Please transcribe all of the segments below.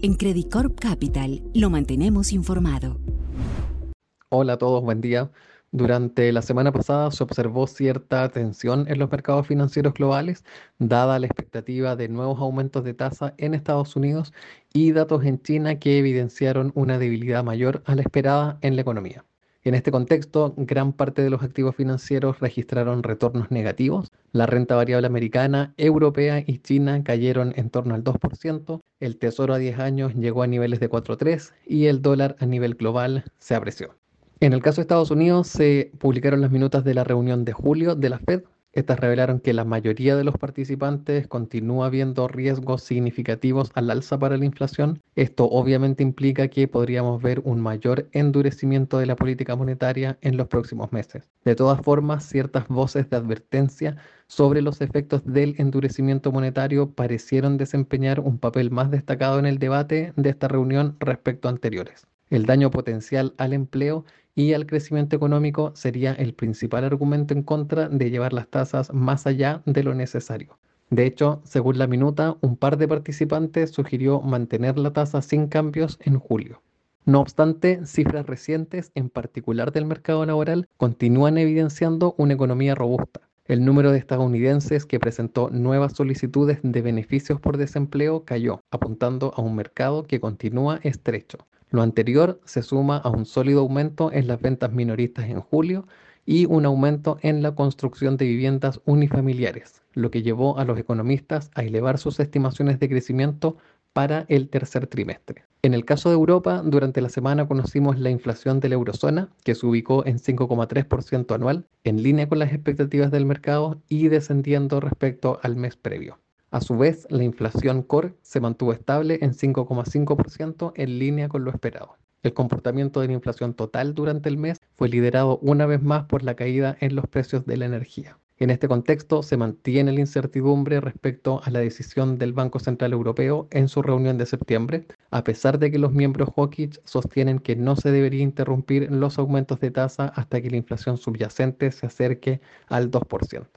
En Credit Corp Capital lo mantenemos informado. Hola a todos, buen día. Durante la semana pasada se observó cierta tensión en los mercados financieros globales, dada la expectativa de nuevos aumentos de tasa en Estados Unidos y datos en China que evidenciaron una debilidad mayor a la esperada en la economía. En este contexto, gran parte de los activos financieros registraron retornos negativos. La renta variable americana, europea y china cayeron en torno al 2%, el tesoro a 10 años llegó a niveles de 4,3 y el dólar a nivel global se apreció. En el caso de Estados Unidos, se publicaron las minutas de la reunión de julio de la Fed, estas revelaron que la mayoría de los participantes continúa viendo riesgos significativos al alza para la inflación. Esto obviamente implica que podríamos ver un mayor endurecimiento de la política monetaria en los próximos meses. De todas formas, ciertas voces de advertencia sobre los efectos del endurecimiento monetario parecieron desempeñar un papel más destacado en el debate de esta reunión respecto a anteriores. El daño potencial al empleo y al crecimiento económico sería el principal argumento en contra de llevar las tasas más allá de lo necesario. De hecho, según la minuta, un par de participantes sugirió mantener la tasa sin cambios en julio. No obstante, cifras recientes, en particular del mercado laboral, continúan evidenciando una economía robusta. El número de estadounidenses que presentó nuevas solicitudes de beneficios por desempleo cayó, apuntando a un mercado que continúa estrecho. Lo anterior se suma a un sólido aumento en las ventas minoristas en julio y un aumento en la construcción de viviendas unifamiliares, lo que llevó a los economistas a elevar sus estimaciones de crecimiento para el tercer trimestre. En el caso de Europa, durante la semana conocimos la inflación de la eurozona, que se ubicó en 5,3% anual, en línea con las expectativas del mercado y descendiendo respecto al mes previo. A su vez, la inflación core se mantuvo estable en 5,5% en línea con lo esperado. El comportamiento de la inflación total durante el mes fue liderado una vez más por la caída en los precios de la energía. En este contexto, se mantiene la incertidumbre respecto a la decisión del Banco Central Europeo en su reunión de septiembre, a pesar de que los miembros hawkish sostienen que no se debería interrumpir los aumentos de tasa hasta que la inflación subyacente se acerque al 2%.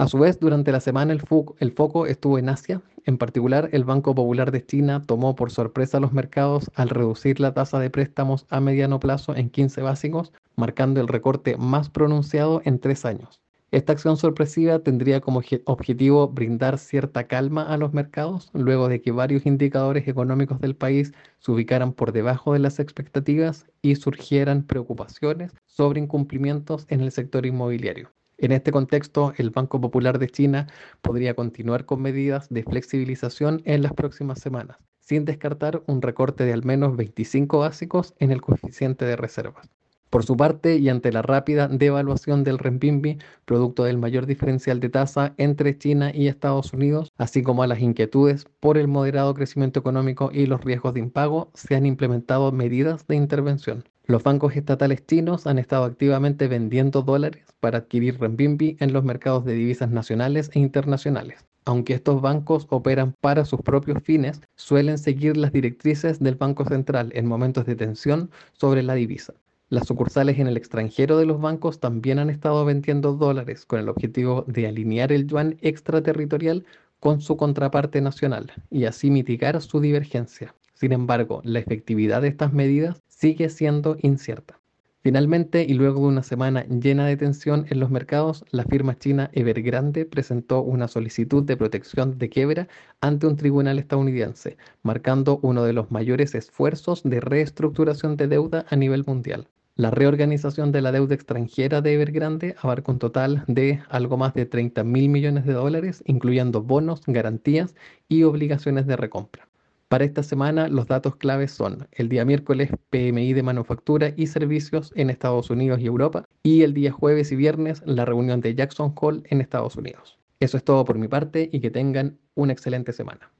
A su vez, durante la semana el, foco estuvo en Asia. En particular, el Banco Popular de China tomó por sorpresa los mercados al reducir la tasa de préstamos a mediano plazo en 15 básicos, marcando el recorte más pronunciado en tres años. Esta acción sorpresiva tendría como objetivo brindar cierta calma a los mercados luego de que varios indicadores económicos del país se ubicaran por debajo de las expectativas y surgieran preocupaciones sobre incumplimientos en el sector inmobiliario. En este contexto, el Banco Popular de China podría continuar con medidas de flexibilización en las próximas semanas, sin descartar un recorte de al menos 25 básicos en el coeficiente de reservas. Por su parte, y ante la rápida devaluación del renminbi, producto del mayor diferencial de tasa entre China y Estados Unidos, así como a las inquietudes por el moderado crecimiento económico y los riesgos de impago, se han implementado medidas de intervención. Los bancos estatales chinos han estado activamente vendiendo dólares para adquirir renminbi en los mercados de divisas nacionales e internacionales. Aunque estos bancos operan para sus propios fines, suelen seguir las directrices del Banco Central en momentos de tensión sobre la divisa. Las sucursales en el extranjero de los bancos también han estado vendiendo dólares con el objetivo de alinear el yuan extraterritorial con su contraparte nacional y así mitigar su divergencia. Sin embargo, la efectividad de estas medidas sigue siendo incierta. Finalmente, y luego de una semana llena de tensión en los mercados, la firma china Evergrande presentó una solicitud de protección de quiebra ante un tribunal estadounidense, marcando uno de los mayores esfuerzos de reestructuración de deuda a nivel mundial. La reorganización de la deuda extranjera de Evergrande abarca un total de algo más de 30 mil millones de dólares, incluyendo bonos, garantías y obligaciones de recompra. Para esta semana los datos claves son el día miércoles PMI de manufactura y servicios en Estados Unidos y Europa y el día jueves y viernes la reunión de Jackson Hole en Estados Unidos. Eso es todo por mi parte y que tengan una excelente semana.